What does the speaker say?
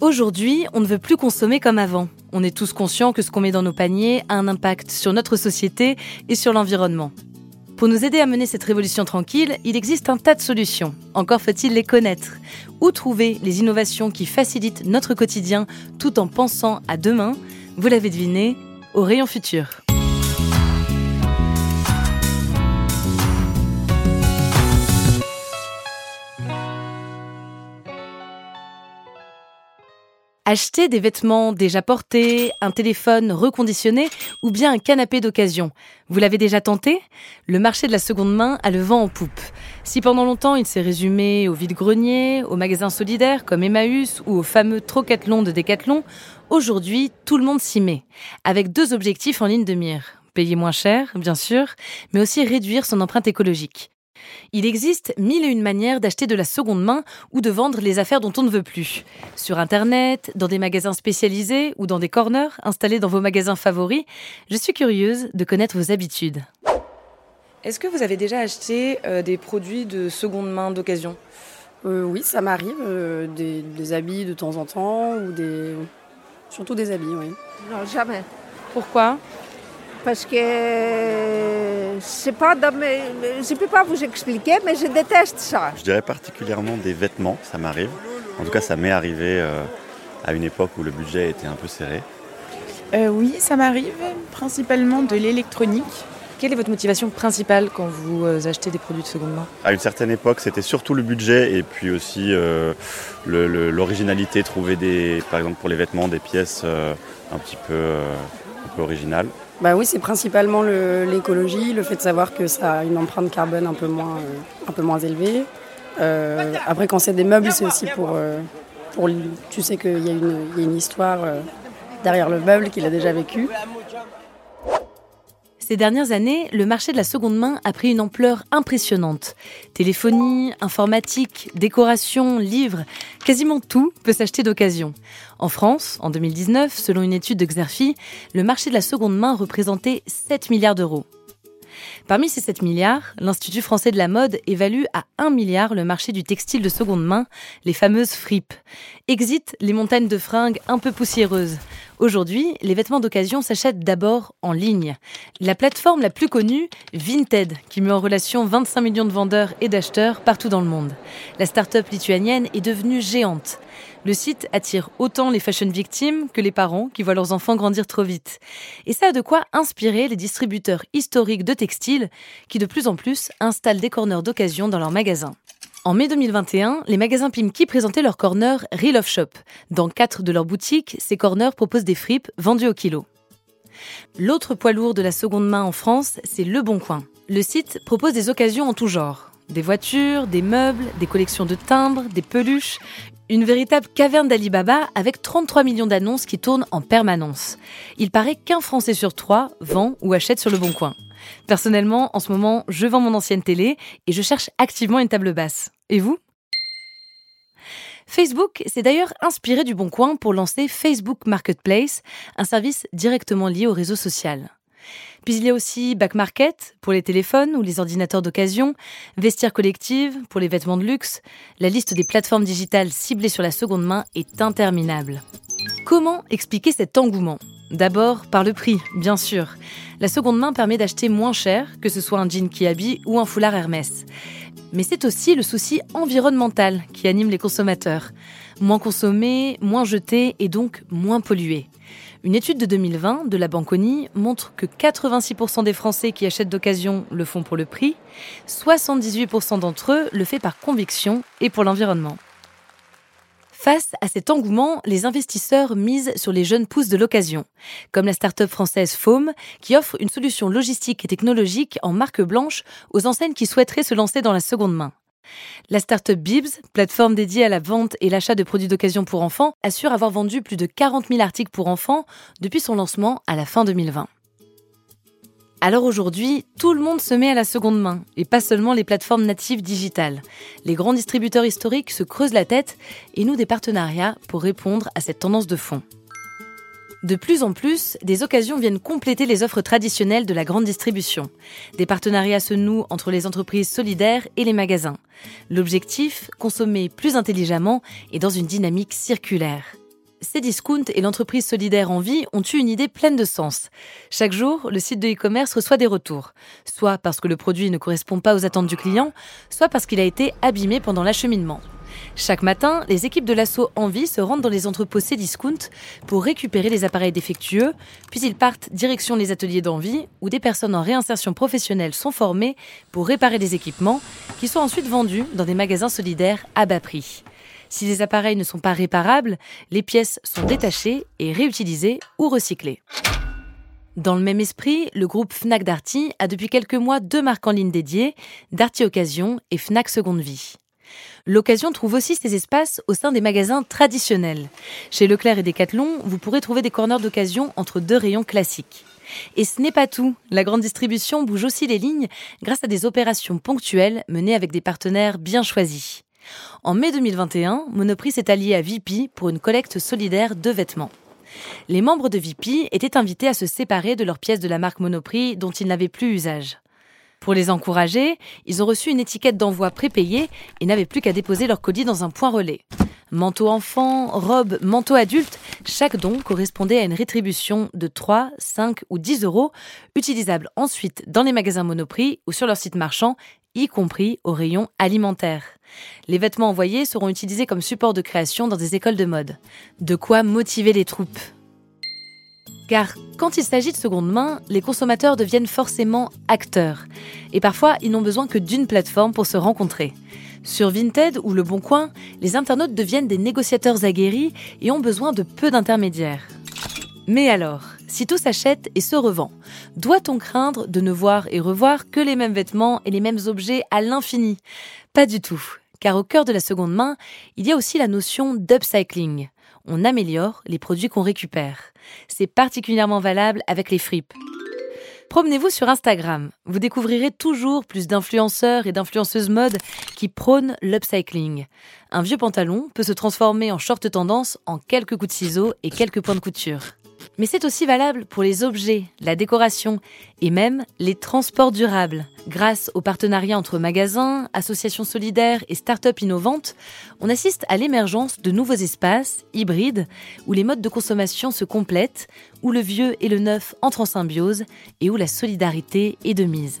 Aujourd'hui, on ne veut plus consommer comme avant. On est tous conscients que ce qu'on met dans nos paniers a un impact sur notre société et sur l'environnement. Pour nous aider à mener cette révolution tranquille, il existe un tas de solutions. Encore faut-il les connaître. Où trouver les innovations qui facilitent notre quotidien tout en pensant à demain? Vous l'avez deviné, au rayon futur. Acheter des vêtements déjà portés, un téléphone reconditionné ou bien un canapé d'occasion. Vous l'avez déjà tenté? Le marché de la seconde main a le vent en poupe. Si pendant longtemps il s'est résumé au vide-grenier, aux magasins solidaires comme Emmaüs ou au fameux Trocathlon de Decathlon, aujourd'hui tout le monde s'y met, avec deux objectifs en ligne de mire. Payer moins cher, bien sûr, mais aussi réduire son empreinte écologique. Il existe mille et une manières d'acheter de la seconde main ou de vendre les affaires dont on ne veut plus. Sur Internet, dans des magasins spécialisés ou dans des corners installés dans vos magasins favoris, je suis curieuse de connaître vos habitudes. Est-ce que vous avez déjà acheté euh, des produits de seconde main d'occasion? Euh, Oui, ça m'arrive. Euh, des, habits de temps en temps ou des. Surtout des habits, oui. Non, jamais. Pourquoi? Parce que c'est pas dans mes... Je ne peux pas vous expliquer, mais je déteste ça. Je dirais particulièrement des vêtements, ça m'arrive. En tout cas, ça m'est arrivé euh, à une époque où le budget était un peu serré. Euh, oui, ça m'arrive, principalement de l'électronique. Quelle est votre motivation principale quand vous euh, achetez des produits de seconde main? À une certaine époque, c'était surtout le budget et puis aussi l'originalité, trouver des, par exemple pour les vêtements, des pièces un petit peu, un peu originales. Bah oui, c'est principalement l'écologie, le, fait de savoir que ça a une empreinte carbone un peu moins, euh, un peu moins élevée. Euh, après, quand c'est des meubles, c'est aussi pour, euh, pour. Tu sais qu'il y, a une histoire derrière le meuble qu'il a déjà vécu. Ces dernières années, le marché de la seconde main a pris une ampleur impressionnante. Téléphonie, informatique, décoration, livres, quasiment tout peut s'acheter d'occasion. En France, en 2019, selon une étude de Xerfi, le marché de la seconde main représentait 7 milliards d'euros. Parmi ces 7 milliards, l'Institut français de la mode évalue à 1 milliard le marché du textile de seconde main, les fameuses fripes. Exit les montagnes de fringues un peu poussiéreuses. Aujourd'hui, les vêtements d'occasion s'achètent d'abord en ligne. La plateforme la plus connue, Vinted, qui met en relation 25 millions de vendeurs et d'acheteurs partout dans le monde. La start-up lituanienne est devenue géante. Le site attire autant les fashion victimes que les parents qui voient leurs enfants grandir trop vite. Et ça a de quoi inspirer les distributeurs historiques de textiles qui de plus en plus installent des corners d'occasion dans leurs magasins. En mai 2021, les magasins Pimki présentaient leur corner Real of Shop. Dans quatre de leurs boutiques, ces corners proposent des fripes vendues au kilo. L'autre poids lourd de la seconde main en France, c'est Le Bon Coin. Le site propose des occasions en tout genre. Des voitures, des meubles, des collections de timbres, des peluches, une véritable caverne d'Alibaba avec 33 millions d'annonces qui tournent en permanence. Il paraît qu'un Français sur trois vend ou achète sur le bon coin. Personnellement, en ce moment, je vends mon ancienne télé et je cherche activement une table basse. Et vous? Facebook s'est d'ailleurs inspiré du Bon Coin pour lancer Facebook Marketplace, un service directement lié au réseau social. Puis il y a aussi Back Market pour les téléphones ou les ordinateurs d'occasion, Vestiaire Collective pour les vêtements de luxe. La liste des plateformes digitales ciblées sur la seconde main est interminable. Comment expliquer cet engouement? D'abord par le prix, bien sûr. La seconde main permet d'acheter moins cher, que ce soit un jean Kiabi ou un foulard Hermès. Mais c'est aussi le souci environnemental qui anime les consommateurs. Moins consommé, moins jeté et donc moins pollué. Une étude de 2020 de la Banconi montre que 86% des Français qui achètent d'occasion le font pour le prix, 78% d'entre eux le font par conviction et pour l'environnement. Face à cet engouement, les investisseurs misent sur les jeunes pousses de l'occasion, comme la start-up française Foam, qui offre une solution logistique et technologique en marque blanche aux enseignes qui souhaiteraient se lancer dans la seconde main. La start-up Bibs, plateforme dédiée à la vente et l'achat de produits d'occasion pour enfants, assure avoir vendu plus de 40 000 articles pour enfants depuis son lancement à la fin 2020. Alors aujourd'hui, tout le monde se met à la seconde main, et pas seulement les plateformes natives digitales. Les grands distributeurs historiques se creusent la tête et nouent des partenariats pour répondre à cette tendance de fond. De plus en plus, des occasions viennent compléter les offres traditionnelles de la grande distribution. Des partenariats se nouent entre les entreprises solidaires et les magasins. L'objectif, consommer plus intelligemment et dans une dynamique circulaire. Cdiscount et l'entreprise solidaire Envie ont eu une idée pleine de sens. Chaque jour, le site de e-commerce reçoit des retours, soit parce que le produit ne correspond pas aux attentes du client, soit parce qu'il a été abîmé pendant l'acheminement. Chaque matin, les équipes de l'assaut Envie se rendent dans les entrepôts Cdiscount pour récupérer les appareils défectueux, puis ils partent direction les ateliers d'Envie où des personnes en réinsertion professionnelle sont formées pour réparer les équipements qui sont ensuite vendus dans des magasins solidaires à bas prix. Si les appareils ne sont pas réparables, les pièces sont détachées et réutilisées ou recyclées. Dans le même esprit, le groupe Fnac Darty a depuis quelques mois deux marques en ligne dédiées, Darty Occasion et Fnac Seconde Vie. L'occasion trouve aussi ses espaces au sein des magasins traditionnels. Chez Leclerc et Decathlon, vous pourrez trouver des corners d'occasion entre deux rayons classiques. Et ce n'est pas tout. La grande distribution bouge aussi les lignes grâce à des opérations ponctuelles menées avec des partenaires bien choisis. En mai 2021, Monoprix s'est allié à Vipi pour une collecte solidaire de vêtements. Les membres de Vipi étaient invités à se séparer de leurs pièces de la marque Monoprix dont ils n'avaient plus usage. Pour les encourager, ils ont reçu une étiquette d'envoi prépayée et n'avaient plus qu'à déposer leur colis dans un point relais. Manteau enfant, robe, manteau adulte, chaque don correspondait à une rétribution de 3, 5 ou 10 euros, utilisable ensuite dans les magasins Monoprix ou sur leur site marchand, y compris au rayon alimentaire. Les vêtements envoyés seront utilisés comme support de création dans des écoles de mode. De quoi motiver les troupes. Car quand il s'agit de seconde main, les consommateurs deviennent forcément acteurs. Et parfois, ils n'ont besoin que d'une plateforme pour se rencontrer. Sur Vinted ou Le Bon Coin, les internautes deviennent des négociateurs aguerris et ont besoin de peu d'intermédiaires. Mais alors, si tout s'achète et se revend, doit-on craindre de ne voir et revoir que les mêmes vêtements et les mêmes objets à l'infini? Pas du tout, car au cœur de la seconde main, il y a aussi la notion d'upcycling on améliore les produits qu'on récupère. C'est particulièrement valable avec les fripes. Promenez-vous sur Instagram. Vous découvrirez toujours plus d'influenceurs et d'influenceuses mode qui prônent l'upcycling. Un vieux pantalon peut se transformer en short tendance en quelques coups de ciseaux et quelques points de couture. Mais c'est aussi valable pour les objets, la décoration et même les transports durables. Grâce au partenariat entre magasins, associations solidaires et start-up innovantes, on assiste à l'émergence de nouveaux espaces hybrides où les modes de consommation se complètent, où le vieux et le neuf entrent en symbiose et où la solidarité est de mise.